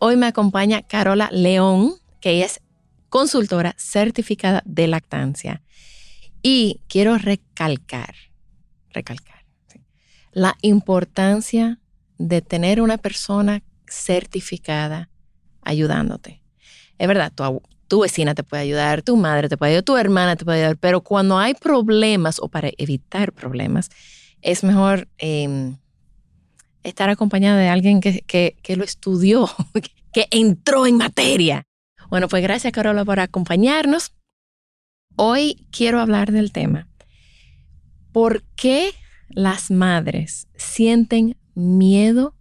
Hoy me acompaña Carola León, que es consultora certificada de lactancia. Y quiero recalcar, recalcar, la importancia de tener una persona certificada ayudándote. Es verdad, tu, vecina te puede ayudar, tu madre te puede ayudar, tu hermana te puede ayudar, pero cuando hay problemas o para evitar problemas, es mejor eh, estar acompañada de alguien que, que, que lo estudió, que entró en materia. Bueno, pues gracias Carola por acompañarnos. Hoy quiero hablar del tema. ¿Por qué las madres sienten miedo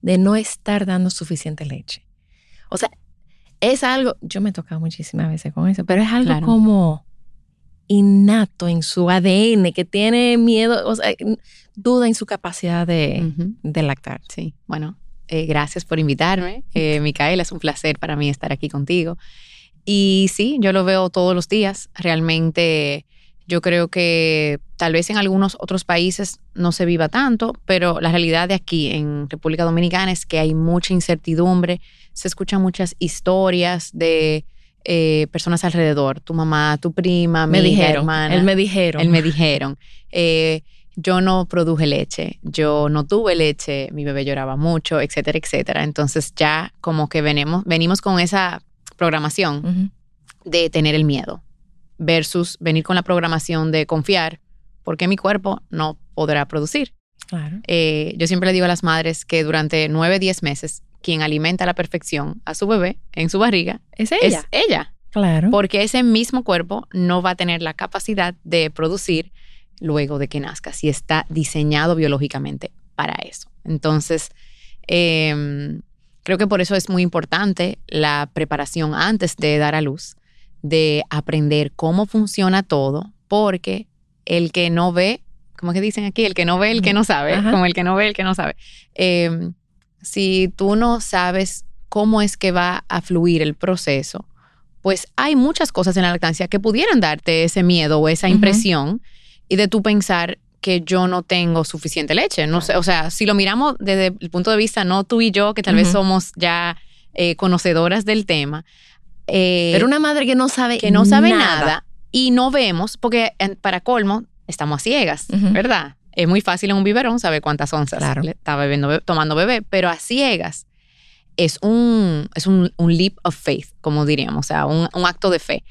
de no estar dando suficiente leche? O sea, es algo, yo me he tocado muchísimas veces con eso, pero es algo claro. como innato en su ADN, que tiene miedo, o sea, duda en su capacidad de, uh -huh. de lactar. Sí, bueno, eh, gracias por invitarme. Eh, Micaela, es un placer para mí estar aquí contigo. Y sí, yo lo veo todos los días. Realmente yo creo que tal vez en algunos otros países no se viva tanto, pero la realidad de aquí en República Dominicana es que hay mucha incertidumbre, se escuchan muchas historias de eh, personas alrededor, tu mamá, tu prima, me mi dijeron, hermana. Él me dijeron. Él me dijeron. Eh, yo no produje leche, yo no tuve leche, mi bebé lloraba mucho, etcétera, etcétera. Entonces ya como que venimos, venimos con esa programación uh -huh. de tener el miedo versus venir con la programación de confiar porque mi cuerpo no podrá producir. Claro. Eh, yo siempre le digo a las madres que durante nueve, diez meses quien alimenta a la perfección a su bebé en su barriga es ella. Es ella. Claro. Porque ese mismo cuerpo no va a tener la capacidad de producir luego de que nazca, si está diseñado biológicamente para eso. Entonces, eh, creo que por eso es muy importante la preparación antes de dar a luz, de aprender cómo funciona todo, porque el que no ve, como que dicen aquí, el que no ve, el que no sabe, Ajá. como el que no ve, el que no sabe. Eh, si tú no sabes cómo es que va a fluir el proceso, pues hay muchas cosas en la lactancia que pudieran darte ese miedo o esa impresión. Uh -huh y de tú pensar que yo no tengo suficiente leche. No sé, o sea, si lo miramos desde el punto de vista, no tú y yo, que tal uh -huh. vez somos ya eh, conocedoras del tema. Eh, Pero una madre que no sabe que no sabe nada, nada y no vemos, porque en, para colmo estamos a ciegas, uh -huh. ¿verdad? Es muy fácil en un biberón saber cuántas onzas claro. está bebiendo, tomando bebé, pero a ciegas es un, es un, un leap of faith, como diríamos, o sea, un, un acto de fe.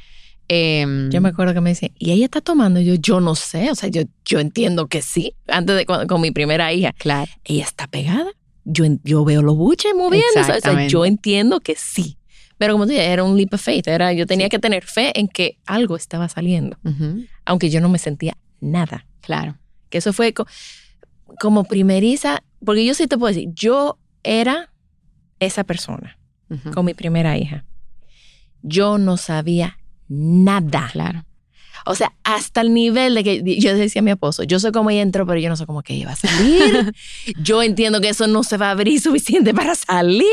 Eh, yo me acuerdo que me decían, ¿y ella está tomando? Yo, yo no sé, o sea, yo, yo entiendo que sí. Antes de con, con mi primera hija, claro. ella está pegada. Yo, yo veo los buches moviéndose, o sea, yo entiendo que sí. Pero como te dije, era un leap of faith, era, yo tenía sí. que tener fe en que algo estaba saliendo, uh -huh. aunque yo no me sentía nada. Claro. Que eso fue co como primeriza, porque yo sí te puedo decir, yo era esa persona uh -huh. con mi primera hija. Yo no sabía nada. Claro. O sea, hasta el nivel de que yo decía a mi esposo, yo sé cómo ella entró, pero yo no sé cómo que ella va a salir. yo entiendo que eso no se va a abrir suficiente para salir.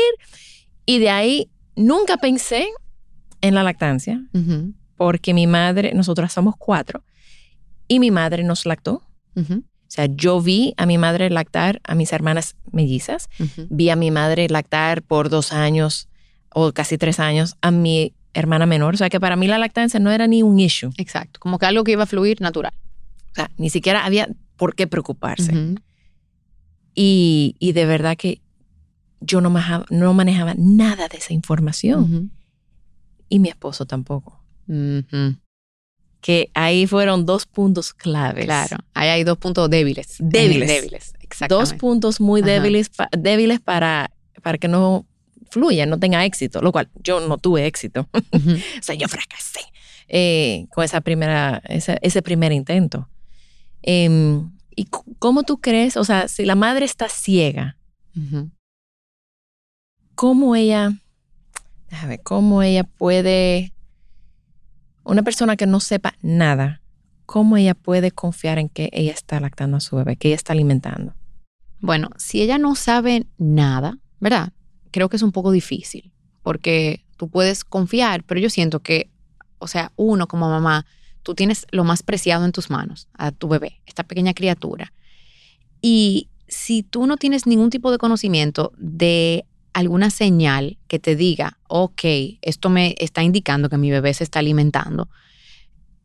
Y de ahí nunca pensé en la lactancia, uh -huh. porque mi madre, nosotras somos cuatro, y mi madre nos lactó. Uh -huh. O sea, yo vi a mi madre lactar a mis hermanas mellizas, uh -huh. vi a mi madre lactar por dos años o casi tres años a mi hermana menor. O sea, que para mí la lactancia no era ni un issue. Exacto, como que algo que iba a fluir natural. O sea, ni siquiera había por qué preocuparse. Uh -huh. y, y, de verdad que yo no manejaba, no manejaba nada de esa información. Uh -huh. Y mi esposo tampoco. Uh -huh. que ahí fueron dos puntos claves. Claro, ahí hay dos puntos débiles. Débiles. Débiles, exactamente. Dos puntos muy débiles, pa- débiles para, para que no fluya, no tenga éxito, lo cual yo no tuve éxito. Ujú. O sea, yo fracasé eh, con esa primera, ese, ese primer intento. Em, ¿Y cómo tú crees? O sea, si la madre está ciega, Ujú. ¿cómo ella, déjame ver, cómo ella puede, una persona que no sepa nada, cómo ella puede confiar en que ella está lactando a su bebé, que ella está alimentando? Bueno, si ella no sabe nada, ¿verdad? Creo que es un poco difícil, porque tú puedes confiar, pero yo siento que, o sea, uno como mamá, tú tienes lo más preciado en tus manos, a tu bebé, esta pequeña criatura. Y si tú no tienes ningún tipo de conocimiento de alguna señal que te diga, ok, esto me está indicando que mi bebé se está alimentando,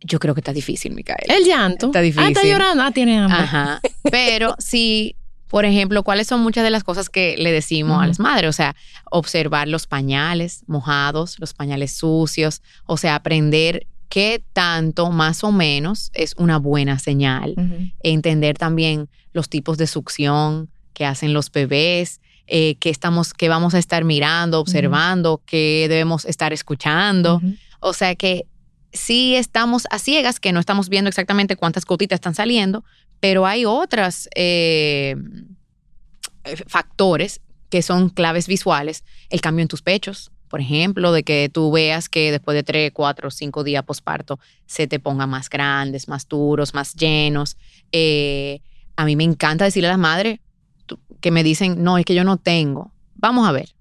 yo creo que está difícil, Micaela. El llanto. Está Ah, está difícil. llorando. Ah, tiene hambre. Ajá. Pero si, por ejemplo, ¿cuáles son muchas de las cosas que le decimos a las madres? O sea, observar los pañales mojados, los pañales sucios, o sea, aprender qué tanto más o menos es una buena señal. Entender también los tipos de succión que hacen los bebés, eh, qué estamos, qué vamos a estar mirando, observando, qué debemos estar escuchando. O sea que sí estamos a ciegas, que no estamos viendo exactamente cuántas gotitas están saliendo, pero hay otros factores que son claves visuales. El cambio en tus pechos, por ejemplo, de que tú veas que después de 3, 4, 5 días posparto se te pongan más grandes, más duros, más llenos. Eh, a mí me encanta decirle a las madres que me dicen, no, es que yo no tengo. Vamos a ver.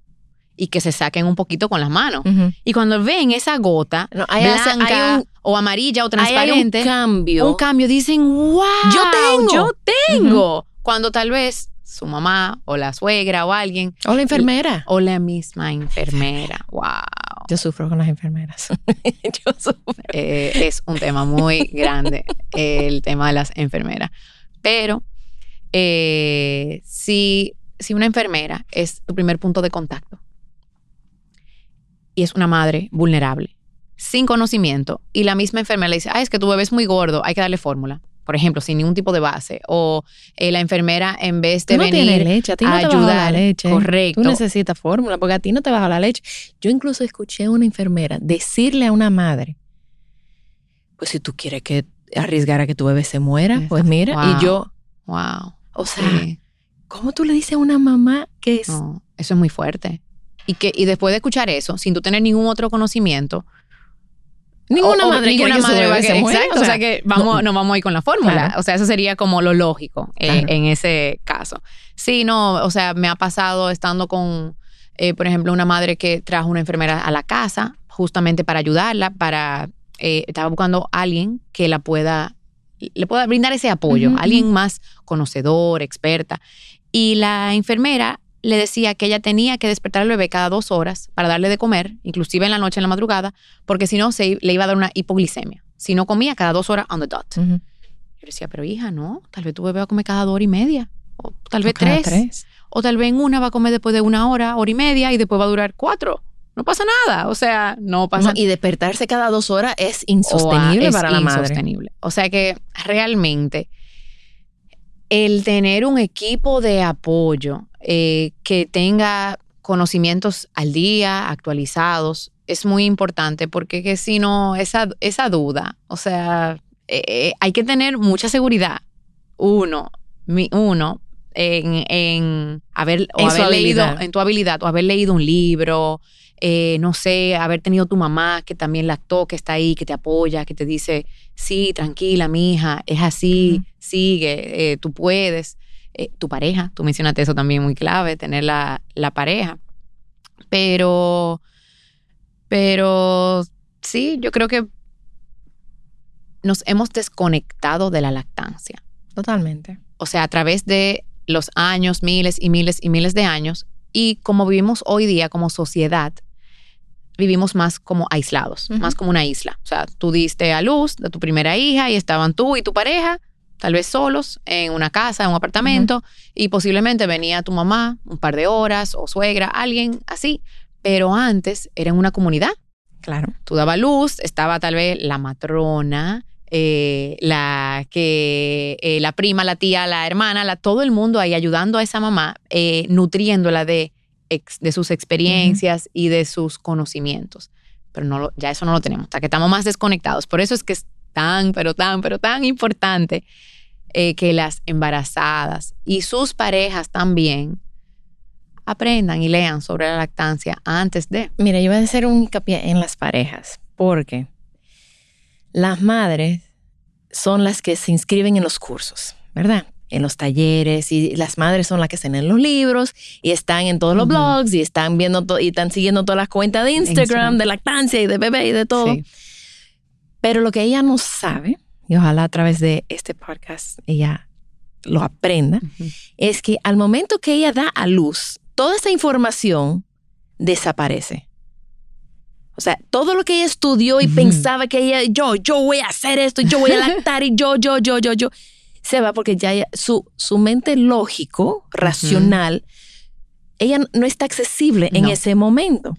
Y que se saquen un poquito con las manos. Ujú. Y cuando ven esa gota No, blanca hay un- o amarilla o hay transparente, un cambio. un cambio, dicen, wow, Yo tengo. yo tengo. Cuando tal vez su mamá o la suegra o alguien O la enfermera. o la misma enfermera, wow, Yo sufro con las enfermeras. Yo sufro. eh, es un tema muy grande el tema de las enfermeras. Pero eh, si, si una enfermera es tu primer punto de contacto y es una madre vulnerable, sin conocimiento, y la misma enfermera le dice, ah, es que tu bebé es muy gordo, hay que darle fórmula, por ejemplo, sin ningún tipo de base, o eh, la enfermera en vez de Tú no venir tienes leche, a ti no a te baja la ayudar, leche. correcto. Tú necesitas fórmula porque a ti no te baja la leche. Yo incluso escuché a una enfermera decirle a una madre, pues si tú quieres que arriesgar a que tu bebé se muera, pues mira, Wow. y yo, wow, o sea, sí. ¿cómo tú le dices a una mamá que es No, eso es muy fuerte. Y, que, y después de escuchar eso, sin tú tener ningún otro conocimiento, ninguna o- madre ninguna que va a se muera? Exacto, o sea, que vamos, nos vamos a ir con la fórmula. Claro. O sea, eso sería como lo lógico eh, en ese caso. Sí, no, o sea, me ha pasado estando con, eh, por ejemplo, una madre que trajo una enfermera a la casa justamente para ayudarla, para, eh, estaba buscando a alguien que la pueda, le pueda brindar ese apoyo, alguien más conocedor, experta. Y la enfermera le decía que ella tenía que despertar al bebé cada dos horas para darle de comer, inclusive en la noche, en la madrugada, porque si no se, le iba a dar una hipoglicemia. Si no comía cada dos horas on the dot. Ujú. Yo decía, pero hija, no, tal vez tu bebé va a comer cada dos horas y media, o tal vez O tres, tres. o tal vez en una va a comer después de una hora, hora y media, y después va a durar cuatro. No pasa nada, o sea, no pasa No, y despertarse cada dos horas es o, ah, insostenible es para la madre. insostenible. O sea que realmente el tener un equipo de apoyo eh, que tenga conocimientos al día, actualizados, es muy importante porque que si no, esa, esa duda, o sea, eh, eh, hay que tener mucha seguridad. Uno, mi- uno, en, en haber, o En haber leído, en tu habilidad, o haber leído un libro, eh, no sé, haber tenido tu mamá que también lactó, que está ahí, que te apoya, que te dice, sí, tranquila, mi hija, es así, sigue, eh, tú puedes. Eh, tu pareja, tú mencionaste eso también muy clave, tener la, la pareja. Pero, pero sí, yo creo que nos hemos desconectado de la lactancia. Totalmente. O sea, a través de los años, miles y miles y miles de años, y como vivimos hoy día como sociedad, vivimos más como aislados, más como una isla. O sea, tú diste a luz de tu primera hija y estaban tú y tu pareja, tal vez solos, en una casa, en un apartamento, y posiblemente venía tu mamá un par de horas o suegra, alguien así. Pero antes era en una comunidad. Claro. Tú dabas luz, estaba tal vez la matrona, eh, la que eh, la prima, la tía, la hermana, la, todo el mundo ahí ayudando a esa mamá, eh, nutriéndola de, de sus experiencias y de sus conocimientos. Pero no lo- ya eso no lo tenemos, hasta que estamos más desconectados. Por eso es que es tan, pero tan, pero tan importante eh, que las embarazadas y sus parejas también aprendan y lean sobre la lactancia antes de. Mira, yo voy a hacer un hincapié en las parejas, porque las madres son las que se inscriben en los cursos, ¿verdad? En los talleres y las madres son las que están en los libros y están en todos los blogs y están viendo y están siguiendo todas las cuentas de Instagram, Instagram. de lactancia y de bebé y de todo. Sí. Pero lo que ella no sabe, y ojalá a través de este podcast ella lo aprenda, es que al momento que ella da a luz, toda esa información desaparece. O sea, todo lo que ella estudió y pensaba que ella, yo, yo voy a hacer esto, yo voy a lactar y yo, yo, yo, yo, yo, se va porque ya su, su mente lógico, racional, ella no está accesible en No. ese momento.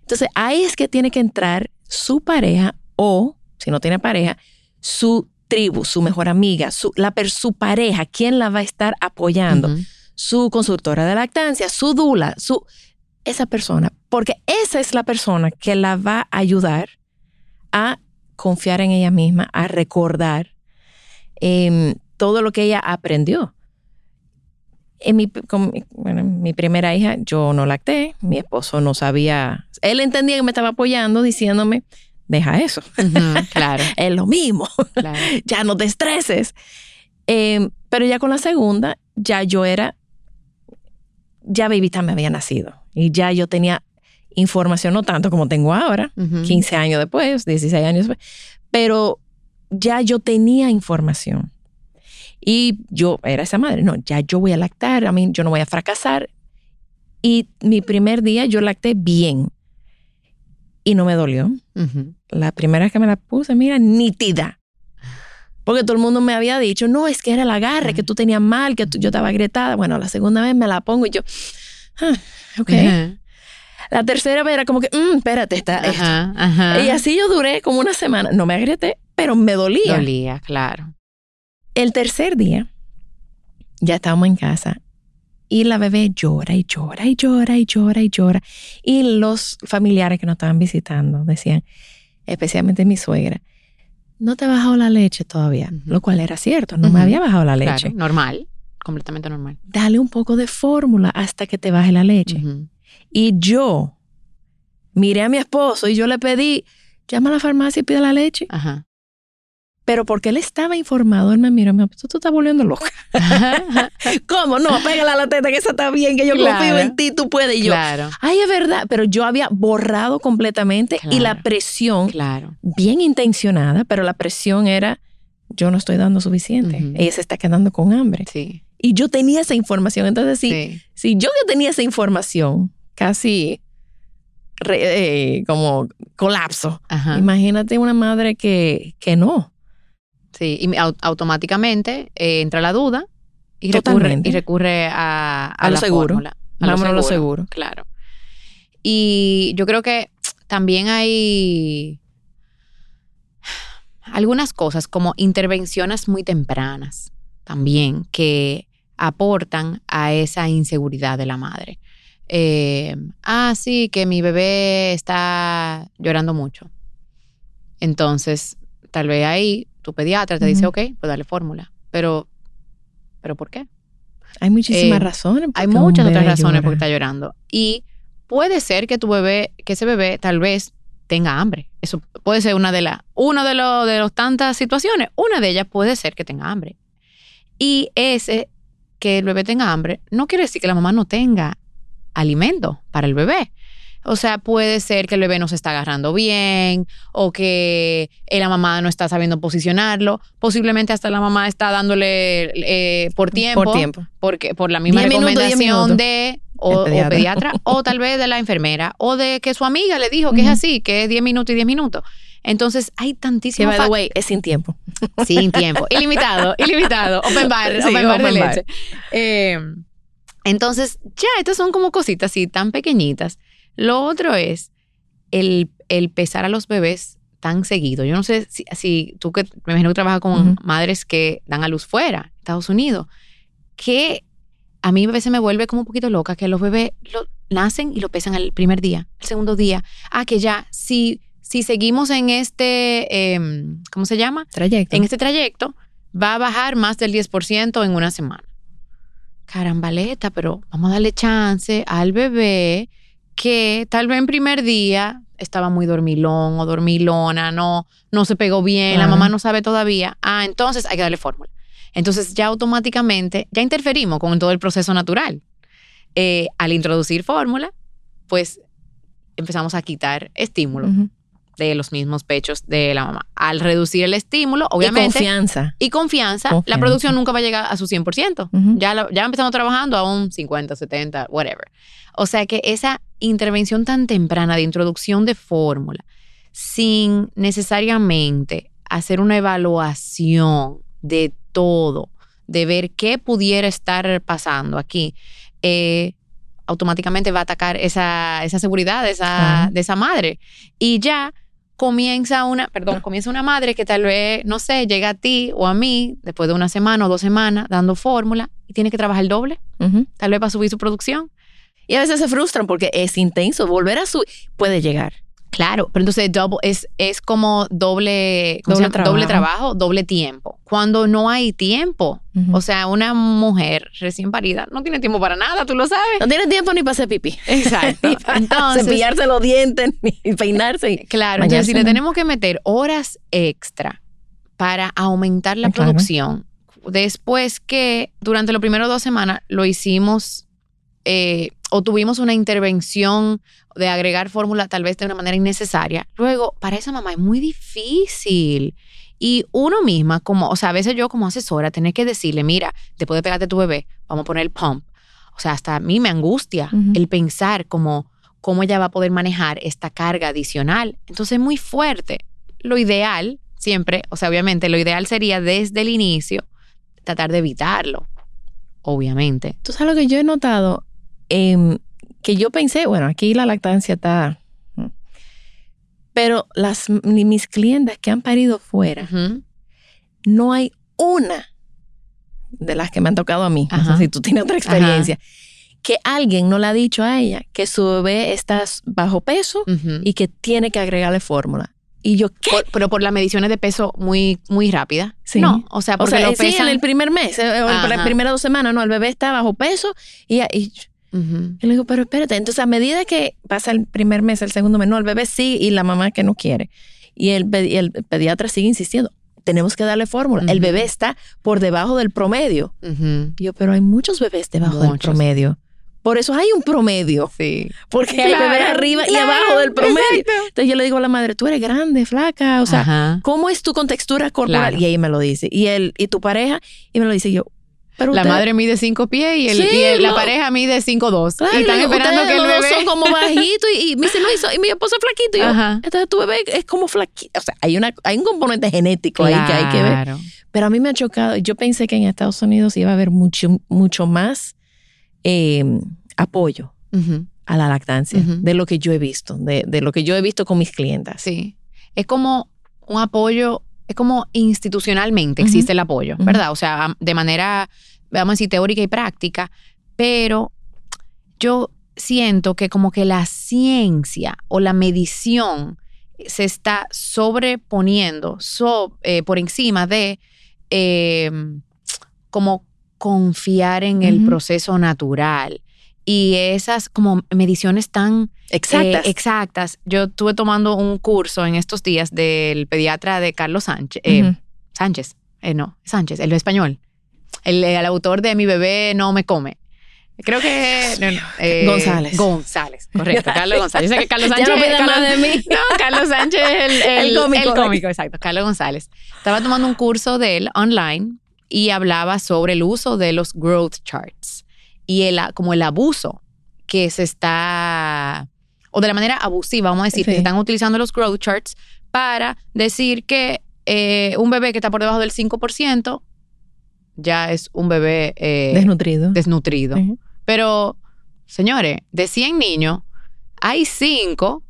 Entonces ahí es que tiene que entrar su pareja o, si no tiene pareja, su tribu, su mejor amiga, su, la, per- su pareja, quien la va a estar apoyando, su consultora de lactancia, su dula, su, esa persona, porque esa es la persona que la va a ayudar a confiar en ella misma, a recordar em, todo lo que ella aprendió. En mi, con mi- bueno, en mi primera hija yo no lacté, mi esposo no sabía, él entendía que me estaba apoyando diciéndome, deja eso, Claro, es lo mismo, claro. ya no te estreses. Em, pero ya con la segunda, ya yo era, ya Bebita me había nacido y ya yo tenía información, no tanto como tengo ahora, Ujú. 15 años después, 16 años después, pero ya yo tenía información. Y yo era esa madre, no, ya yo voy a lactar, a mí yo no voy a fracasar. Y mi primer día yo lacté bien y no me dolió. Ujú. La primera vez que me la puse, mira, nítida. Porque todo el mundo me había dicho, no, es que era el agarre, que tú tenías mal, que tú- yo estaba agrietada. Bueno, la segunda vez me la pongo y yo, ah, ok. La tercera vez era como que, "Mm, espérate, está esto". Y así yo duré como una semana. No me agrieté, pero me dolía. Dolía, claro. El tercer día, ya estábamos en casa y la bebé llora y llora y llora y llora y llora. Y los familiares que nos estaban visitando decían, especialmente mi suegra, no te ha bajado la leche todavía, lo cual era cierto, no me había bajado la leche. Claro, normal, completamente normal. Dale un poco de fórmula hasta que te baje la leche. Y yo miré a mi esposo y yo le pedí, llama a la farmacia y pide la leche. Ajá. Pero porque él estaba informado, él me miró y me dijo, tú te estás volviendo loca. ¿Cómo? No, pégala a la teta, que esa está bien, que yo Claro. confío en ti, tú puedes. Y yo, Claro, ay, es verdad, pero yo había borrado completamente y la presión, claro. bien intencionada, pero la presión era, yo no estoy dando suficiente. Ella se está quedando con hambre. Sí. Y yo tenía esa información. Entonces, sí, Sí. si yo ya tenía esa información, casi re- eh, como colapso. Ajá. Imagínate una madre que, que no. Sí, y au- automáticamente eh, entra la duda y recurre, y recurre a, a A lo seguro. fórmula, a Vámonos a lo seguro. Claro. Y yo creo que también hay algunas cosas como intervenciones muy tempranas también que aportan a esa inseguridad de la madre. Eh, ah, sí, que mi bebé está llorando mucho. Entonces, tal vez ahí tu pediatra te dice, ok, pues dale fórmula. Pero, ¿pero por qué? Hay muchísimas Eh, razones. Hay porque muchas otras razones por llora. qué está llorando. Y puede ser que tu bebé, que ese bebé tal vez tenga hambre. Eso puede ser una de las, una de los de los tantas situaciones. Una de ellas puede ser que tenga hambre. Y ese que el bebé tenga hambre no quiere decir que la mamá no tenga alimento para el bebé. O sea, puede ser que el bebé no se está agarrando bien o que eh, la mamá no está sabiendo posicionarlo. Posiblemente hasta la mamá está dándole eh, por tiempo Por tiempo. porque por la misma Diez recomendación minutos. de o, o El pediatra. pediatra. o tal vez de la enfermera o de que su amiga le dijo que es así, que es 10 minutos y 10 minutos. Entonces hay Que, tantísimos by the way, es sin tiempo. sin tiempo, ilimitado, ilimitado, open bar, Sí, open bar de bar. leche. Eh, entonces, ya, estas son como cositas así tan pequeñitas. Lo otro es el, el pesar a los bebés tan seguido. Yo no sé si, si tú que me imagino que trabajas con Ujú. madres que dan a luz fuera, Estados Unidos, que a mí a veces me vuelve como un poquito loca que los bebés lo, nacen y lo pesan el primer día, el segundo día. Ah, que ya, si, si seguimos en este, em, ¿cómo se llama? Trayecto. En este trayecto, va a bajar más del 10% en una semana. Carambaleta, pero vamos a darle chance al bebé que tal vez en primer día estaba muy dormilón o dormilona, no, no se pegó bien, la mamá no sabe todavía. Ah, entonces hay que darle fórmula. Entonces ya automáticamente, ya interferimos con todo el proceso natural. Eh, al introducir fórmula, pues empezamos a quitar estímulo. De los mismos pechos de la mamá. Al reducir el estímulo, Y obviamente, confianza. y confianza, la producción nunca va a llegar a su 100%. Ujú. ya, la- ya empezamos trabajando a un 50, 70, whatever. O sea que esa intervención tan temprana de introducción de fórmula, sin necesariamente hacer una evaluación de todo, de ver qué pudiera estar pasando aquí, eh, automáticamente va a atacar esa, esa seguridad de esa, de esa madre. Y ya comienza una, perdón, comienza una madre que tal vez, no sé, llega a ti o a mí después de una semana o dos semanas dando fórmula y tiene que trabajar el doble, tal vez para subir su producción. Y a veces se frustran porque es intenso. Volver a su puede llegar. Claro, pero entonces double- es, es como doble, ¿cómo se Doble llama? doble trabajo. trabajo, doble tiempo. Cuando no hay tiempo, o sea, una mujer recién parida no tiene tiempo para nada, tú lo sabes. No tiene tiempo ni para hacer pipí. Exacto. Ni para Entonces, cepillarse los dientes, ni peinarse. y- Claro, entonces si le tenemos que meter horas extra para aumentar la claro. producción, después que durante los primeros dos semanas lo hicimos eh, o tuvimos una intervención de agregar fórmula tal vez de una manera innecesaria, luego para esa mamá es muy difícil. Y uno misma, como, o sea, a veces yo como asesora, tener que decirle, mira, después de pegarte tu bebé, vamos a poner el pump. O sea, hasta a mí me angustia Ujú. el pensar como cómo ella va a poder manejar esta carga adicional. Entonces es muy fuerte. Lo ideal, siempre, o sea, obviamente, lo ideal sería desde el inicio tratar de evitarlo. Obviamente. Tú sabes lo que yo he notado, Em, que yo pensé, bueno, aquí la lactancia está, pero las mis clientes que han parido fuera, no hay una de las que me han tocado a mí, no sé si tú tienes otra experiencia, que alguien no le ha dicho a ella que su bebé está bajo peso y que tiene que agregarle fórmula. Y yo, ¿qué? Por- pero por las mediciones de peso muy, muy rápida. Sí. No, o sea, O porque sea, lo sí, pesan. en el primer mes, eh, o en las primeras dos semanas, no, el bebé está bajo peso y, y Ujú. Yo le digo, pero espérate, entonces a medida que pasa el primer mes, el segundo mes, no, el bebé sí y la mamá que no quiere. Y el, y el pediatra sigue insistiendo, tenemos que darle fórmula. El Ujú. bebé está por debajo del promedio. Ujú. Y yo, pero hay muchos bebés debajo del Muchos. promedio. Por eso hay un promedio, Sí. porque hay Claro, bebés arriba y claro, abajo del promedio. exacto. Entonces yo le digo a la madre, tú eres grande, flaca, o sea, Ajá. ¿cómo es tu contextura corporal? Claro. Y ella me lo dice. Y él, y tu pareja, y me lo dice Y yo. Pero La usted- madre mide 5 pies y, el, Sí, y el- la pareja mide 5'2". Claro, y están esperando que el dos bebé... son como bajitos y, y me dice, no, y, so- y mi esposo es flaquito. Y yo, Ajá. entonces tu bebé es como flaquito. O sea, hay, una, hay un componente genético ahí que hay que ver. Pero a mí me ha chocado. Yo pensé que en Estados Unidos iba a haber mucho, mucho más eh, apoyo a la lactancia de lo que yo he visto, de, de lo que yo he visto con mis clientas. Sí. Es como un apoyo, es como institucionalmente existe el apoyo. ¿verdad? O sea, de manera, vamos a decir, teórica y práctica, pero yo siento que como que la ciencia o la medición se está sobreponiendo so- eh, por encima de eh, como confiar en el proceso natural y esas como mediciones tan Exactas. eh, exactas. Yo estuve tomando un curso en estos días del pediatra de Carlos Sánchez. eh. Sánchez, eh, no, Sánchez, el español. El, el autor de Mi bebé no me come. Creo que. no, no, eh, González. González, correcto. Carlos González. Yo sé que Carlos Ya Sánchez. no pidas Carlos- más de mí. No, Carlos Sánchez es el, el, El cómico. el cómico, exacto. Carlos González. Estaba tomando un curso de él online y hablaba sobre el uso de los growth charts y el, como el abuso que se está, o de la manera abusiva, vamos a decir, que se están utilizando los growth charts para decir que eh, un bebé que está por debajo del 5% ya es un bebé eh, Desnutrido. desnutrido. Pero, señores, de 100 niños, hay 5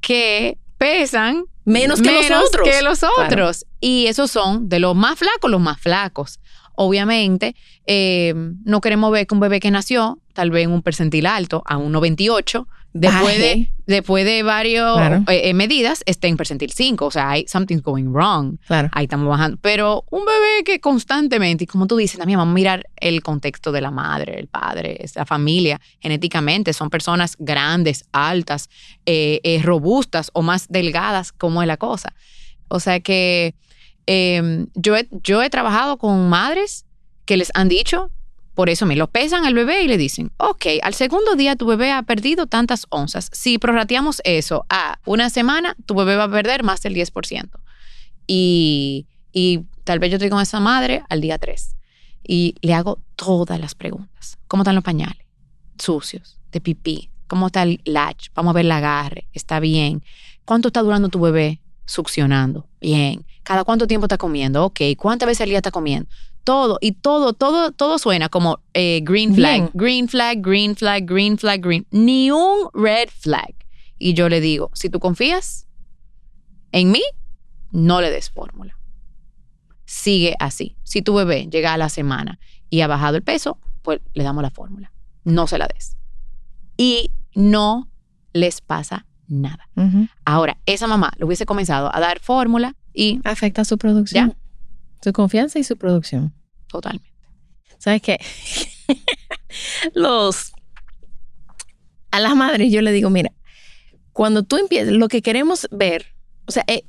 que pesan Menos que los otros. que los Claro. otros. Y esos son de los más flacos, los más flacos. Obviamente, eh, no queremos ver que un bebé que nació, tal vez en un percentil alto, a un 98, después de, después de varias Claro. medidas, esté en percentil 5. O sea, hay something's going wrong. Claro. Ahí estamos bajando. Pero un bebé que constantemente, y como tú dices, también vamos a mirar el contexto de la madre, el padre, la familia, genéticamente, son personas grandes, altas, eh, eh, robustas o más delgadas, como es la cosa. O sea que eh, yo, he, yo he trabajado con madres que les han dicho, por eso me lo pesan al bebé y le dicen, ok, al segundo día tu bebé ha perdido tantas onzas. Si prorrateamos eso a una semana, tu bebé va a perder más del 10%. Y, y tal vez yo estoy con esa madre al día 3 y le hago todas las preguntas. ¿Cómo están los pañales? Sucios, de pipí. ¿Cómo está el latch? Vamos a ver el agarre. ¿Está bien? ¿Cuánto está durando tu bebé succionando? Bien. ¿Cada cuánto tiempo está comiendo? Ok. ¿Cuántas veces al día está comiendo? Todo, y todo, todo, todo suena como eh, green flag, Bien. green flag, green flag, green flag, green. Ni un red flag. Y yo le digo, si tú confías en mí, no le des fórmula. Sigue así. Si tu bebé llega a la semana y ha bajado el peso, pues le damos la fórmula. No se la des. Y no les pasa nada. Ahora, esa mamá le hubiese comenzado a dar fórmula y Afecta su producción. Su confianza y su producción. totalmente. ¿Sabes qué? Los. A las madres yo le digo, mira, cuando tú empiezas, lo que queremos ver, o sea, eh,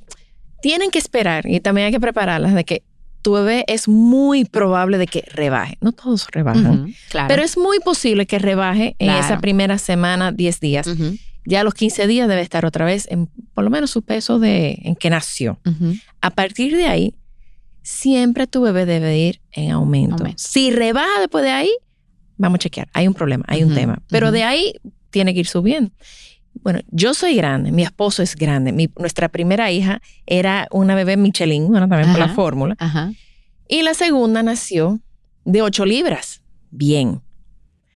tienen que esperar y también hay que prepararlas de que tu bebé es muy probable de que rebaje. No todos rebajan, claro. pero es muy posible que rebaje en esa primera semana, 10 días. Ya a los 15 días debe estar otra vez en por lo menos su peso de en que nació. A partir de ahí, siempre tu bebé debe ir en aumento. Aumento. Si rebaja después de ahí, vamos a chequear. Hay un problema, hay un tema. Pero de ahí tiene que ir subiendo. Bueno, yo soy grande, mi esposo es grande. Mi- nuestra primera hija era una bebé Michelin, bueno, también por la Ajá. fórmula. Ajá. Y la segunda nació de 8 libras. Bien.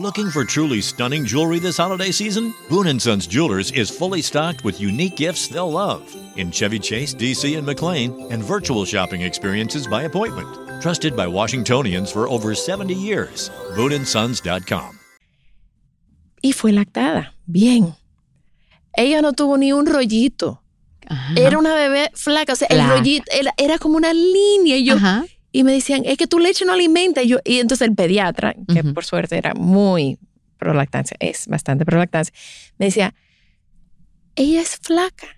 Looking for truly stunning jewelry this holiday season? Boone & Sons Jewelers is fully stocked with unique gifts they'll love in Chevy Chase, DC, and McLean, and virtual shopping experiences by appointment. Trusted by Washingtonians for over 70 years. BooneAndSons.com. Y fue lactada. Bien. Ella no tuvo ni un rollito. Ajá. Era una bebé flaca. O sea, el rollito era, era como una línea. Y yo, Ajá. Y me decían, es que tu leche no alimenta. Y, yo, y entonces el pediatra, que por suerte era muy pro lactancia, es bastante pro lactancia, me decía, ella es flaca.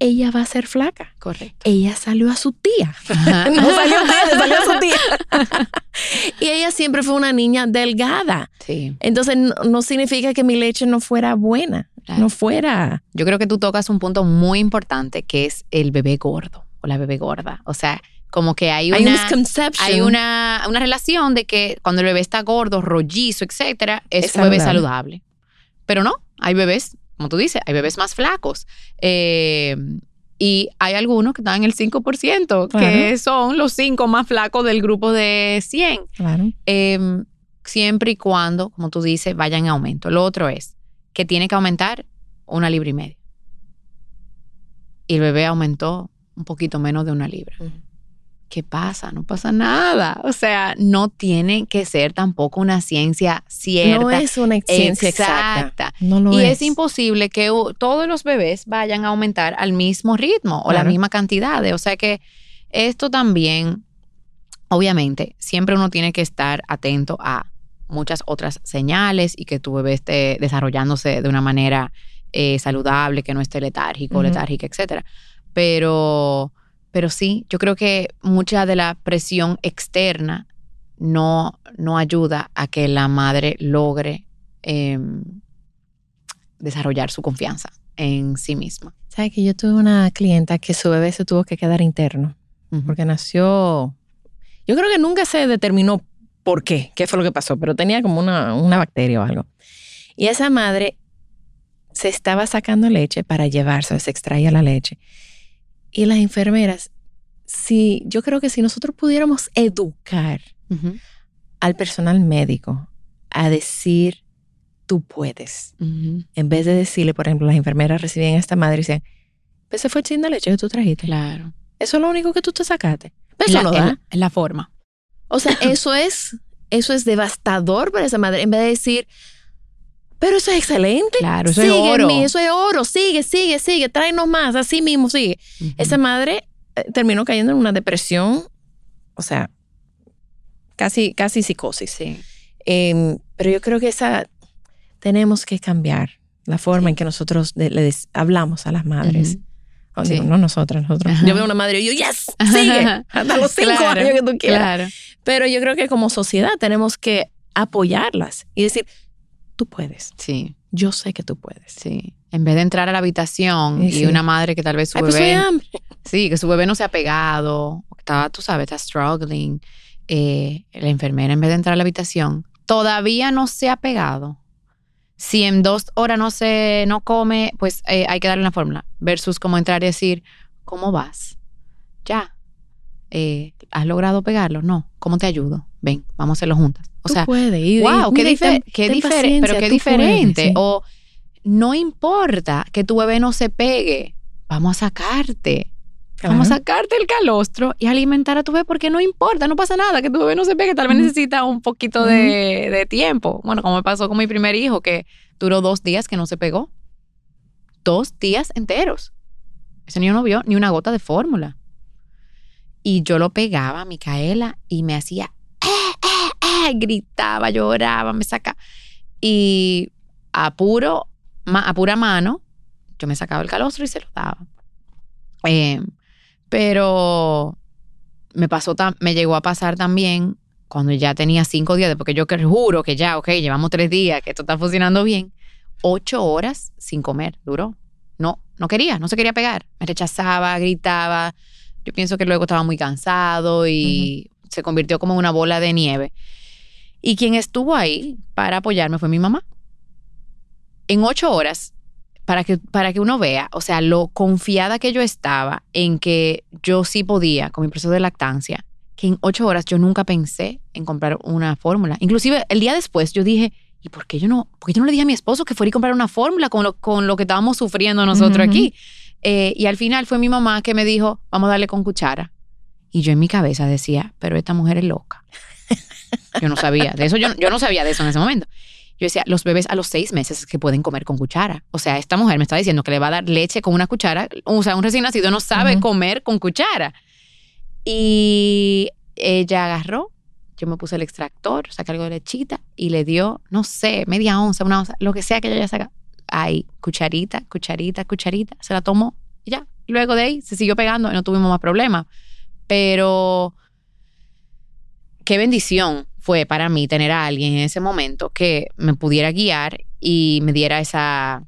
Ella va a ser flaca. Correcto. Ella salió a su tía. Ajá. no salió a ustedes, salió a su tía. y ella siempre fue una niña delgada. Sí. Entonces no, no significa que mi leche no fuera buena, Claro. no fuera. Yo creo que tú tocas un punto muy importante que es el bebé gordo o la bebé gorda. O sea, como que hay una, Hay una, una relación de que cuando el bebé está gordo, rollizo, etcétera, es, Es un bebé saludable. Pero no, hay bebés, como tú dices, hay bebés más flacos. Eh, y hay algunos que están en el 5%, que Claro. son los 5 más flacos del grupo de 100. Claro. Eh, siempre y cuando, como tú dices, vaya en aumento. Lo otro es que tiene que aumentar una libra y media. Y el bebé aumentó un poquito menos de una libra. ¿Qué pasa? No pasa nada. O sea, no tiene que ser tampoco una ciencia cierta. No es una ciencia exacta. exacta. No lo y es. es imposible que todos los bebés vayan a aumentar al mismo ritmo o la misma cantidad. de- O sea que esto también, obviamente, siempre uno tiene que estar atento a muchas otras señales y que tu bebé esté desarrollándose de una manera eh, saludable, que no esté letárgico, Ujú. letárgica, etcétera. Pero, pero sí, yo creo que mucha de la presión externa no, no ayuda a que la madre logre em, desarrollar su confianza en sí misma. ¿Sabes que yo tuve una clienta que su bebé se tuvo que quedar interno? Porque nació. Yo creo que nunca se determinó por qué, qué fue lo que pasó, pero tenía como una, una bacteria o algo. Y esa madre se estaba sacando leche para llevarse, se extraía la leche. Y las enfermeras, si, yo creo que si nosotros pudiéramos educar al personal médico a decir, tú puedes, en vez de decirle, por ejemplo, las enfermeras recibían a esta madre y decían, pues ese fue el chin de leche que tú trajiste. Claro. Eso es lo único que tú te sacaste. Eso la, no en- da. en la forma. O sea, eso es, eso es devastador para esa madre. En vez de decir, pero eso es excelente. Claro, eso sigue es en oro. mí, eso es oro. Sigue, sigue, sigue. Tráenos más. Así mismo, sigue. Esa madre eh, terminó cayendo en una depresión. O sea, casi, casi psicosis. Sí. Em, pero yo creo que esa tenemos que cambiar la forma en que nosotros de- le des- hablamos a las madres. Sí. no nosotras, nosotros. Ajá. Yo veo una madre y yo, yes, sigue, hasta los cinco Claro, años que tú quieras. Claro. Pero yo creo que como sociedad tenemos que apoyarlas y decir, tú puedes, Sí, yo sé que tú puedes. sí. En vez de entrar a la habitación Sí, y una madre que tal vez su Ay, pues bebé, sí, que su bebé no se ha pegado, está, tú sabes, está struggling, eh, la enfermera en vez de entrar a la habitación, todavía no se ha pegado. Si en dos horas no se no come, pues eh, hay que darle una fórmula. Versus como entrar y decir, ¿cómo vas? Ya. Eh, ¿Has logrado pegarlo? No. ¿Cómo te ayudo? Ven, vamos a hacerlo juntas. O Tú sea, puedes. Y- y wow, qué, y ten- qué pero qué puedes, diferente. sí. O no importa que tu bebé no se pegue, vamos a sacarte. Vamos a sacarte el calostro y alimentar a tu bebé porque no importa, no pasa nada, que tu bebé no se pegue, tal vez necesita un poquito de, de tiempo. Bueno, como me pasó con mi primer hijo, que duró dos días que no se pegó. Dos días enteros. Ese niño no vio ni una gota de fórmula. Y yo lo pegaba a Micaela y me hacía, "Eh, eh, eh", gritaba, lloraba, me saca. Y a, puro, a pura mano, yo me sacaba el calostro y se lo daba. Eh, pero me pasó, me llegó a pasar también cuando ya tenía cinco días, porque yo que juro que ya, ok, llevamos tres días, que esto está funcionando bien, ocho horas sin comer, duró. No, no quería, no se quería pegar. Me rechazaba, gritaba. Yo pienso que luego estaba muy cansado y se convirtió como en una bola de nieve. Y quien estuvo ahí para apoyarme fue mi mamá. En ocho horas, para que, para que uno vea, o sea, lo confiada que yo estaba en que yo sí podía con mi proceso de lactancia, que en ocho horas yo nunca pensé en comprar una fórmula. Inclusive el día después yo dije, ¿y por qué yo no, por qué yo no le dije a mi esposo que fuera a comprar una fórmula con lo, con lo que estábamos sufriendo nosotros aquí? Eh, y al final fue mi mamá que me dijo, vamos a darle con cuchara. Y yo en mi cabeza decía, pero esta mujer es loca. Yo no sabía de eso, yo, yo no sabía de eso en ese momento. Yo decía, los bebés a los seis meses es que pueden comer con cuchara. O sea, esta mujer me está diciendo que le va a dar leche con una cuchara. O sea, un recién nacido no sabe Ujú. comer con cuchara. Y ella agarró, yo me puse el extractor, saqué algo de lechita y le dio, no sé, media onza, una onza, lo que sea que ella ya saca. Ahí, cucharita, cucharita, cucharita, se la tomó y ya. Luego de ahí se siguió pegando y no tuvimos más problemas. Pero qué bendición fue para mí tener a alguien en ese momento que me pudiera guiar y me diera esa,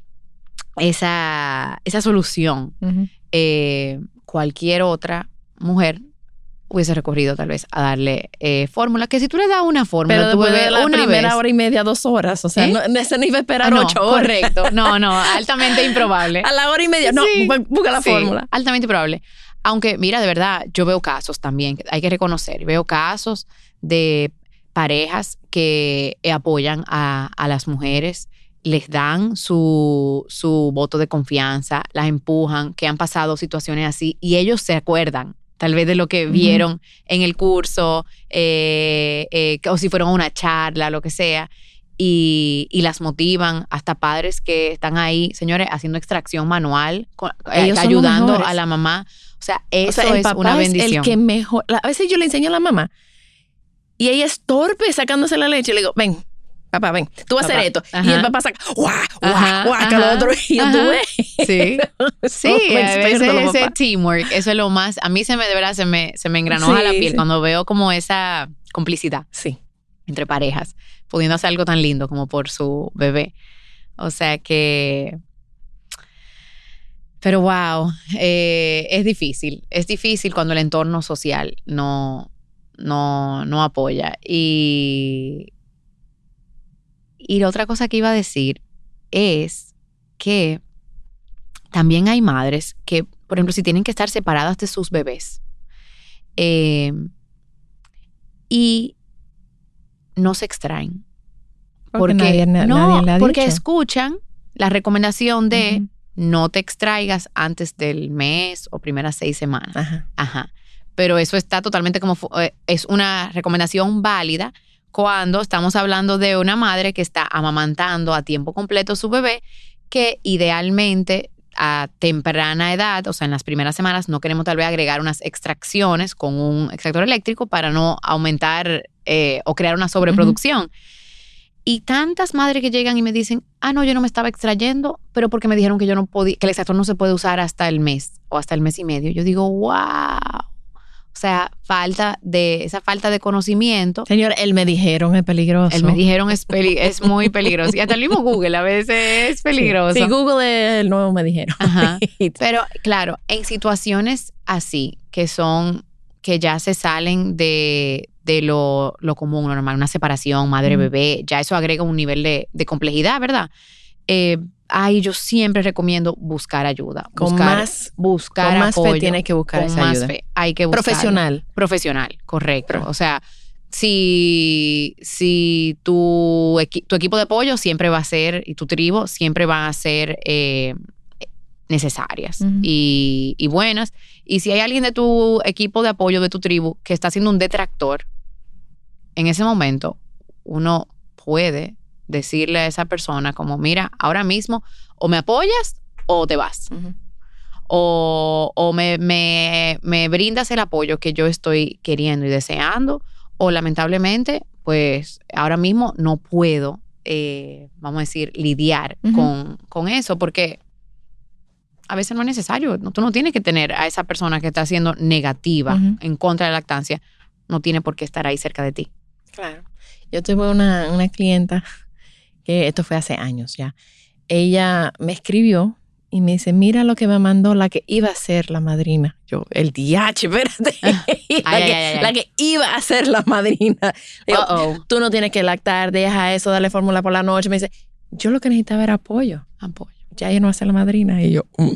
esa, esa solución. Eh, cualquier otra mujer hubiese recurrido tal vez a darle eh, fórmula, que si tú le das una fórmula, Pero después de la una primera vez- hora y media, dos horas. O sea, ¿Eh? no, ese no iba a esperar Ah, no, ocho horas. Correcto. No, no, altamente improbable. A la hora y media, no, Sí. bu- busca la Sí, fórmula. Altamente probable. Aunque, mira, de verdad, yo veo casos también, hay que reconocer, veo casos de parejas que apoyan a, a las mujeres, les dan su, su voto de confianza, las empujan, que han pasado situaciones así y ellos se acuerdan tal vez de lo que vieron en el curso eh, eh, o si fueron a una charla, lo que sea. Y, y las motivan, hasta padres que están ahí, señores, haciendo extracción manual, eh, ayudando a la mamá. O sea, eso o sea, el es papá una es bendición. el que mejor. A veces yo le enseño a la mamá y ella es torpe sacándose la leche. Y le digo, ven, papá, ven, tú vas a hacer esto. Y ajá. el papá saca, guau, guau, guau, que lo otro. Y yo, ajá. tú ves. Sí. Sí, a veces ese teamwork, eso es lo más, a mí se me, de verdad, se me, se me engranó a Sí, la piel sí. cuando veo como esa complicidad Sí. Entre parejas, pudiendo hacer algo tan lindo como por su bebé. O sea que Pero wow, eh, es difícil. Es difícil cuando el entorno social no, no, no apoya. Y, y la otra cosa que iba a decir es que también hay madres que, por ejemplo, si tienen que estar separadas de sus bebés eh, y no se extraen. Porque nadie- na- no, nadie le ha porque dicho. escuchan la recomendación de no te extraigas antes del mes o primeras seis semanas. Ajá. Ajá. Pero eso está totalmente como, eh, es una recomendación válida cuando estamos hablando de una madre que está amamantando a tiempo completo su bebé, que idealmente a temprana edad, o sea, en las primeras semanas, no queremos tal vez agregar unas extracciones con un extractor eléctrico para no aumentar eh, o crear una sobreproducción. Y tantas madres que llegan y me dicen, ah, no, yo no me estaba extrayendo, pero porque me dijeron que yo no podía, que el extractor no se puede usar hasta el mes o hasta el mes y medio. Yo digo, wow. Sea, falta de, esa falta de conocimiento. Señor, él me dijeron es peligroso. El me dijeron es, peli- es muy peligroso. Y hasta el mismo Google a veces es peligroso. Sí, Google es el nuevo me dijeron. Ajá. Pero claro, en situaciones así, que son, que ya se salen de, de lo, lo común, lo normal, una separación, madre-bebé, ya eso agrega un nivel de, de complejidad, ¿verdad? Eh, ahí yo siempre recomiendo buscar ayuda. Con buscar, más- buscar con más fe apoyo, tienes que buscar con esa más ayuda. fe. Hay que buscar Profesional. profesional, correcto. Pro- O sea, si, si tu, equi- tu equipo de apoyo siempre va a ser, y tu tribu siempre van a ser eh, necesarias y buenas. Y si hay alguien de tu equipo de apoyo, de tu tribu, que está siendo un detractor, en ese momento uno puede decirle a esa persona como, mira, ahora mismo o me apoyas o te vas o, o me, me- me brindas el apoyo que yo estoy queriendo y deseando, o lamentablemente, pues ahora mismo no puedo, eh, vamos a decir, lidiar con, con eso, porque a veces no es necesario, no, tú no tienes que tener a esa persona que está siendo negativa en contra de la lactancia, no tiene por qué estar ahí cerca de ti. Claro. Yo tuve una, una clienta que esto fue hace años ya. Ella me escribió y me dice, mira lo que me mandó la que iba a ser la madrina. Yo, el DH, espérate. la, Ay, que, ay, ay, ay. la que iba a ser la madrina. Digo, Uh-oh. Tú no tienes que lactar, deja eso, dale fórmula por la noche. Me dice, yo lo que necesitaba era apoyo. Apoyo. Ya ella no va a ser la madrina. Y yo, "Mm".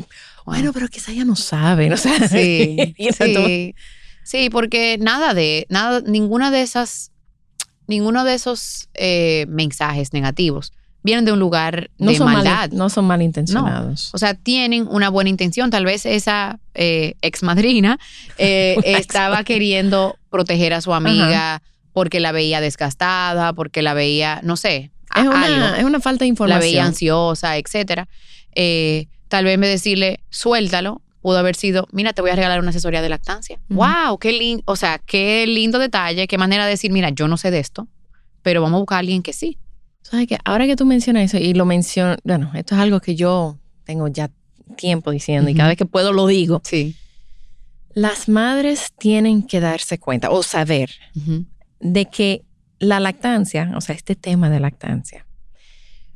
bueno, pero quizá ella no sabe. ¿no? Sea, Sí, sí. Sí, porque nada de, nada, ninguna de esas, ninguno de esos eh, mensajes negativos vienen de un lugar no, de son mal- maldad. no son malintencionados. O sea, tienen una buena intención. Tal vez esa eh, ex madrina eh, Una estaba queriendo proteger a su amiga porque la veía desgastada, porque la veía, no sé, es, una, algo es una falta de la información. veía ansiosa, etcétera. Eh, tal vez de decirle, suéltalo, pudo haber sido, mira, te voy a regalar una asesoría de lactancia. Ujú. ¡Wow! Qué lindo, o sea, qué lindo detalle, qué manera de decir, mira, yo no sé de esto, pero vamos a buscar a alguien que sí. ¿Sabes qué? Ahora que tú mencionas eso y lo menciono, bueno, esto es algo que yo tengo ya tiempo diciendo y Ujú. cada vez que puedo lo digo. Sí. Las madres tienen que darse cuenta o saber de que la lactancia, o sea, este tema de lactancia,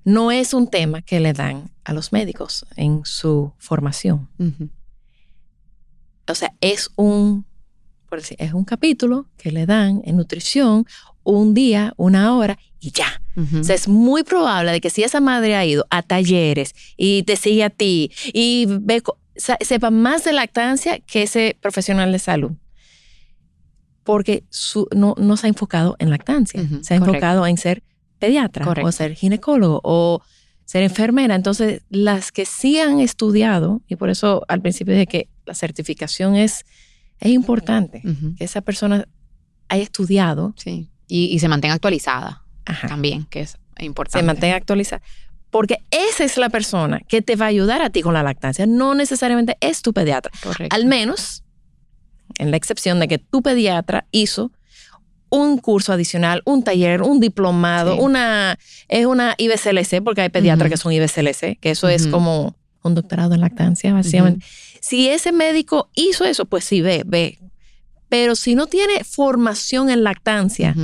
no es un tema que le dan a los médicos en su formación. O sea, es un, por decir, es un capítulo que le dan en nutrición un día, una hora y ya. O sea, es muy probable de que si esa madre ha ido a talleres y te sigue a ti y ve, sepa más de lactancia que ese profesional de salud. Porque su, no, no se ha enfocado en lactancia, se ha correcto. enfocado en ser pediatra Correcto. o ser ginecólogo o ser enfermera. Entonces, las que sí han estudiado, y por eso al principio dije que la certificación es, es importante, que esa persona haya estudiado, Sí. Y, y se mantenga actualizada ajá, también, que es importante. se mantenga actualizada. Porque esa es la persona que te va a ayudar a ti con la lactancia. No necesariamente es tu pediatra. Correcto. Al menos, en la excepción de que tu pediatra hizo un curso adicional, un taller, un diplomado, Sí. una, es una IBCLC, porque hay pediatras que son IBCLC, que eso es como un doctorado en lactancia, básicamente. Si ese médico hizo eso, pues sí, ve, ve. Pero si no tiene formación en lactancia,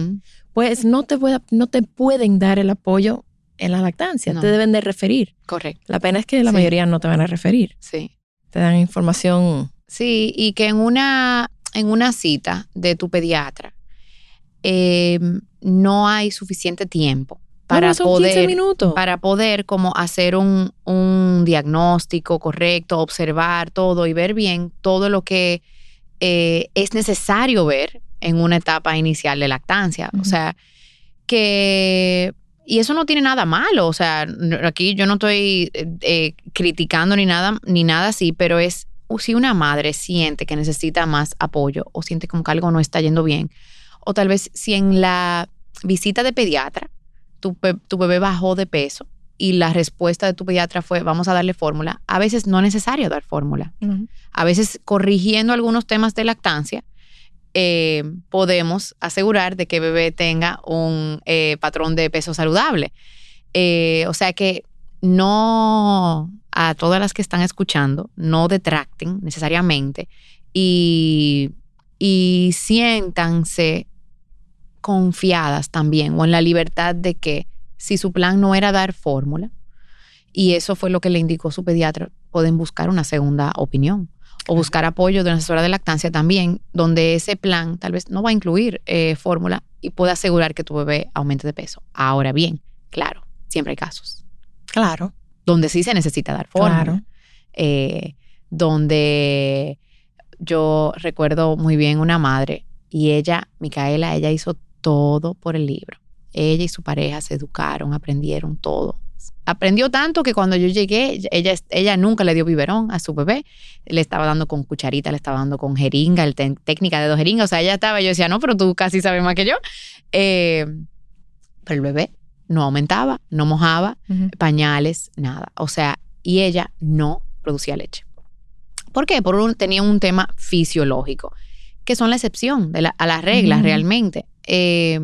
pues no te, puede- no te pueden dar el apoyo en la lactancia, No. te deben de referir. Correcto. La pena es que la Sí. mayoría no te van a referir. Sí. te dan información. Sí, y que en una, en una cita de tu pediatra eh, no hay suficiente tiempo para Bueno, son 15 poder minutos. para poder como hacer un, un diagnóstico correcto, observar todo y ver bien todo lo que eh, es necesario ver en una etapa inicial de lactancia. O sea, que... Y eso no tiene nada malo, o sea, aquí yo no estoy eh, eh, criticando ni nada, ni nada así, pero es o si una madre siente que necesita más apoyo o siente como que algo no está yendo bien, o tal vez si en la visita de pediatra tu, bebé bajó de peso y la respuesta de tu pediatra fue vamos a darle fórmula, a veces no es necesario dar fórmula. A veces corrigiendo algunos temas de lactancia, eh, podemos asegurar de que el bebé tenga un eh, patrón de peso saludable. Eh, o sea que no a todas las que están escuchando, no detracten necesariamente y, y siéntanse confiadas también o en la libertad de que si su plan no era dar fórmula y eso fue lo que le indicó su pediatra, pueden buscar una segunda opinión o buscar apoyo de una asesora de lactancia también, donde ese plan tal vez no va a incluir eh, fórmula y puede asegurar que tu bebé aumente de peso. Ahora bien, claro, siempre hay casos Claro. donde sí se necesita dar fórmula. Claro. Eh, donde yo recuerdo muy bien una madre y ella, Micaela, ella hizo todo por el libro. Ella y su pareja se educaron, aprendieron todo. Aprendió tanto que cuando yo llegué, ella, ella nunca le dio biberón a su bebé. Le estaba dando con cucharita, le estaba dando con jeringa, el técnica de dos jeringas. O sea, ella estaba, yo decía, no, pero tú casi sabes más que yo. Eh, pero el bebé no aumentaba, no mojaba, Ujú. pañales, nada. O sea, y ella no producía leche. ¿Por qué? Por un, tenía un tema fisiológico, que son la excepción de la- a las reglas Ujú. realmente. Eh,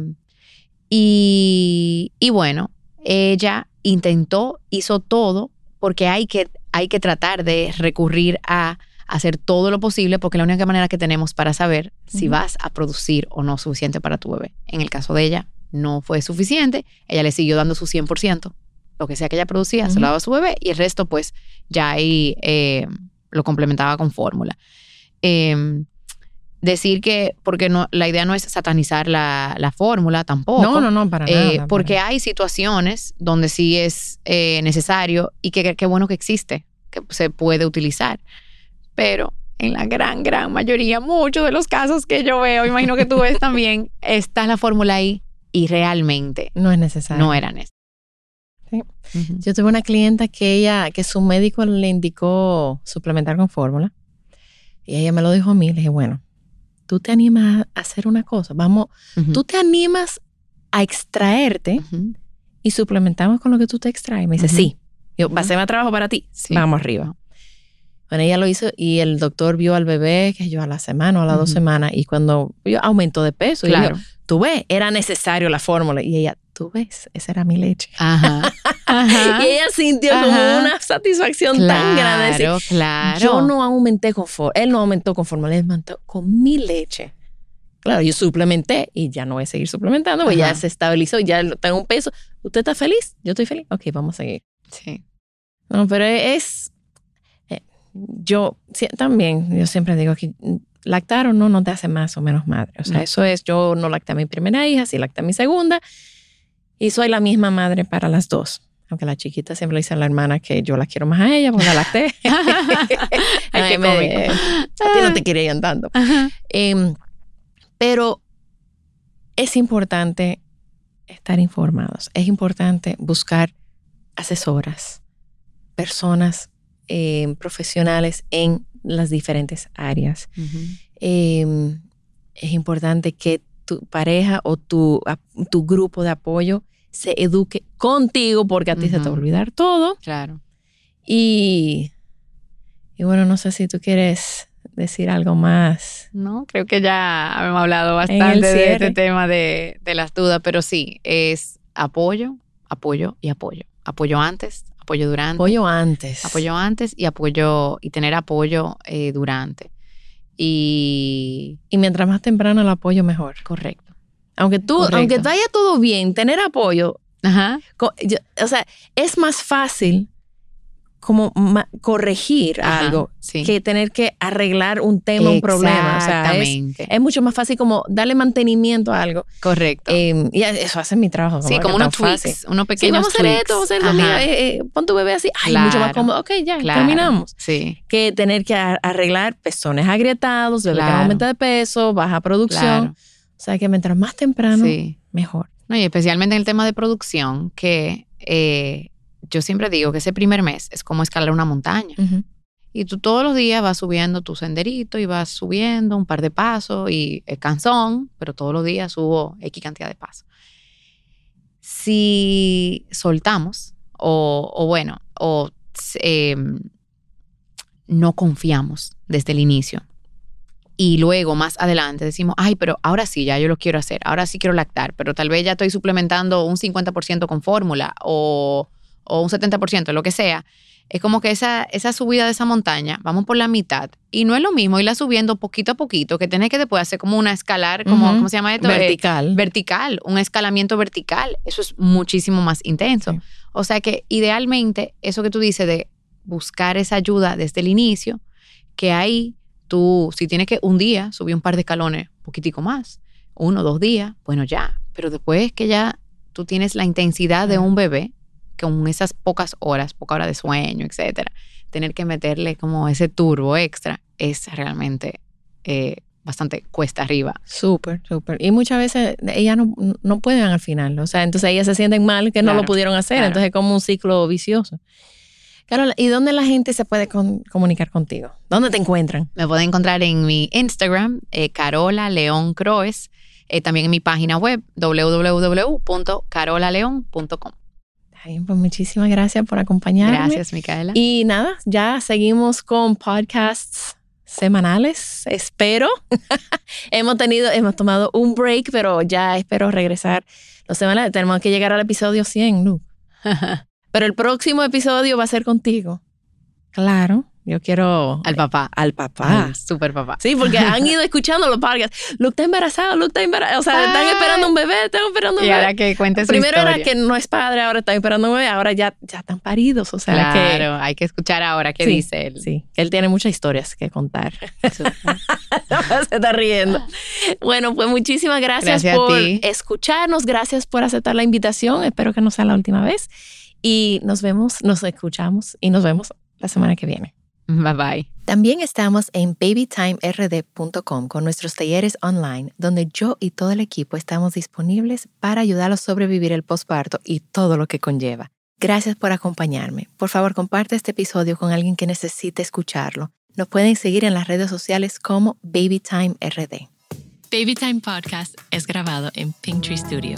y, y bueno, ella intentó, hizo todo, porque hay que, hay que tratar de recurrir a hacer todo lo posible, porque la única manera que tenemos para saber si vas a producir o no suficiente para tu bebé. En el caso de ella, no fue suficiente. Ella le siguió dando su 100%, lo que sea que ella producía, se Ujú. lo daba a su bebé y el resto, pues, ya ahí eh, lo complementaba con fórmula. Eh, decir que, porque no, la idea no es satanizar la, la fórmula tampoco. No, no, no, para Eh, nada. porque para- hay situaciones donde sí es eh, necesario y que qué bueno que existe, que se puede utilizar. Pero en la gran, gran mayoría, muchos de los casos que yo veo, imagino que tú ves también, está la fórmula ahí y realmente no es necesario. no era necesario. Sí. Ujú. Yo tuve una clienta que ella, que su médico le indicó suplementar con fórmula. Y ella me lo dijo a mí. Le dije, bueno, tú te animas a hacer una cosa. Vamos, Ujú. tú te animas a extraerte Ujú. y suplementamos con lo que tú te extraes. Me dice, sí. Yo, ser más trabajo para ti. Sí. Vamos arriba. Bueno, ella lo hizo y el doctor vio al bebé, que yo a la semana o a las dos semanas, y cuando yo aumentó de peso, y Claro. dijo, tú ves, era necesario la fórmula. Y ella, tú ves, esa era mi leche. Ajá. Ajá. Y ella sintió Ajá. como una satisfacción tan grande. Claro, claro. Yo no aumenté con fórmula, él no aumentó con fórmula, él aumentó con mi leche. Claro, yo suplementé y ya no voy a seguir suplementando, porque ya se estabilizó, ya tengo un peso. ¿Usted está feliz? Yo estoy feliz. Ok, vamos a seguir. Sí. No, pero es. eh, yo sí, también, yo siempre digo que mm, lactar o no, no te hace más o menos madre. O sea, No. eso es, yo no lacté a mi primera hija, sí lacté a mi segunda, y soy la misma madre para las dos. Aunque la chiquita siempre le dice a la hermana que yo la quiero más a ella porque la lacté. Ay, me- cómico. a ti no te querían tanto. Ajá. Em, pero es importante estar informados. Es importante buscar asesoras, personas em, profesionales en las diferentes áreas. Em, es importante que tu pareja o tu, tu grupo de apoyo se eduque contigo porque a ti se te va a olvidar todo. Claro. Y, y bueno, no sé si tú quieres decir algo más. No, creo que ya hemos hablado bastante de este tema de, de las dudas, pero sí, es apoyo, apoyo y apoyo. Apoyo antes, apoyo durante. Apoyo antes. Apoyo antes y apoyo y tener apoyo eh, durante. Y Y mientras más temprano el apoyo, mejor. correcto. Aunque tú, Correcto. aunque vaya todo bien, tener apoyo, Ajá. yo- o sea, es más fácil como corregir Ajá, algo sí. que tener que arreglar un tema, un problema. O sea, es, Exactamente. es mucho más fácil como darle mantenimiento a algo. Correcto. Eh, y eso hace mi trabajo. sí, como unos tweaks, fácil. unos Sí, pequeños vamos a hacer esto, vamos a hacer esto. Ajá, Mira, eh, eh, pon tu bebé así. Ay, mucho más Claro, cómodo. Ok, ya, claro. terminamos. Sí, Que tener que ar- arreglar pezones agrietados, bebé que Claro. aumenta de peso, baja producción. O sea, que mientras más temprano, Sí. mejor. No, y especialmente en el tema de producción, que eh, yo siempre digo que ese primer mes es como escalar una montaña. Ujú. Y tú todos los días vas subiendo tu senderito y vas subiendo un par de pasos y es cansón, pero todos los días subo X cantidad de pasos. Si soltamos o, o bueno, o eh, no confiamos desde el inicio y luego más adelante decimos, ay, pero ahora sí, ya yo lo quiero hacer, ahora sí quiero lactar, pero tal vez ya estoy suplementando un 50% con fórmula o, o un 70%, lo que sea. Es como que esa, esa subida de esa montaña, vamos por la mitad. Y no es lo mismo irla subiendo poquito a poquito, que tener que después hacer como una escalar, como. ¿cómo se llama esto? Eh, Vertical. vertical, un escalamiento vertical. Eso es muchísimo más intenso. Sí. O sea que idealmente, eso que tú dices de buscar esa ayuda desde el inicio, que ahí tú, si tienes que un día subir un par de escalones, poquitico más, uno, dos días, bueno, ya. Pero después que ya tú tienes la intensidad de un bebé, con esas pocas horas, poca hora de sueño, etcétera, tener que meterle como ese turbo extra es realmente eh, bastante cuesta arriba. Súper, súper. Y muchas veces ellas no, no pueden al final. O sea, entonces ellas se sienten mal que no lo pudieron hacer. claro. Entonces es como un ciclo vicioso. Carola, ¿y dónde la gente se puede con- comunicar contigo? ¿Dónde te encuentran? Me pueden encontrar en mi Instagram, eh, Carola León Croes, eh, también en mi página web, www.carolaleon.com. Ay, pues muchísimas gracias por acompañarme. Gracias, Micaela. Y nada, ya seguimos con podcasts semanales, espero. hemos tenido, hemos tomado un break, pero ya espero regresar los semanales. Tenemos que llegar al episodio 100, Lu. Pero el próximo episodio va a ser contigo. Claro, yo quiero Al papá. al papá. Al super papá. Sí, porque han ido escuchando los podcasts. Luke está embarazado, Luke está embarazado. O sea, están esperando un bebé, están esperando un Y bebé. ahora que cuentes Primero era historia. que no es padre, ahora están esperando un bebé, ahora ya, ya están paridos. O sea, que Claro, hay que escuchar ahora qué Sí, dice él. Sí, él tiene muchas historias que contar. Se está riendo. Bueno, pues muchísimas gracias, Gracias por escucharnos, gracias por aceptar la invitación. Espero que no sea la última vez. Y nos vemos, nos escuchamos y nos vemos la semana que viene. Bye bye. También estamos en babytimerd.com con nuestros talleres online, donde yo y todo el equipo estamos disponibles para ayudarlos a sobrevivir el posparto y todo lo que conlleva. Gracias por acompañarme. Por favor, comparte este episodio con alguien que necesite escucharlo. Nos pueden seguir en las redes sociales como BabyTimeRD. Babytime Podcast es grabado en Pinktree Studio.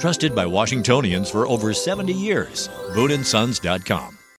Trusted by Washingtonians for over 70 years. BooneandSons.com.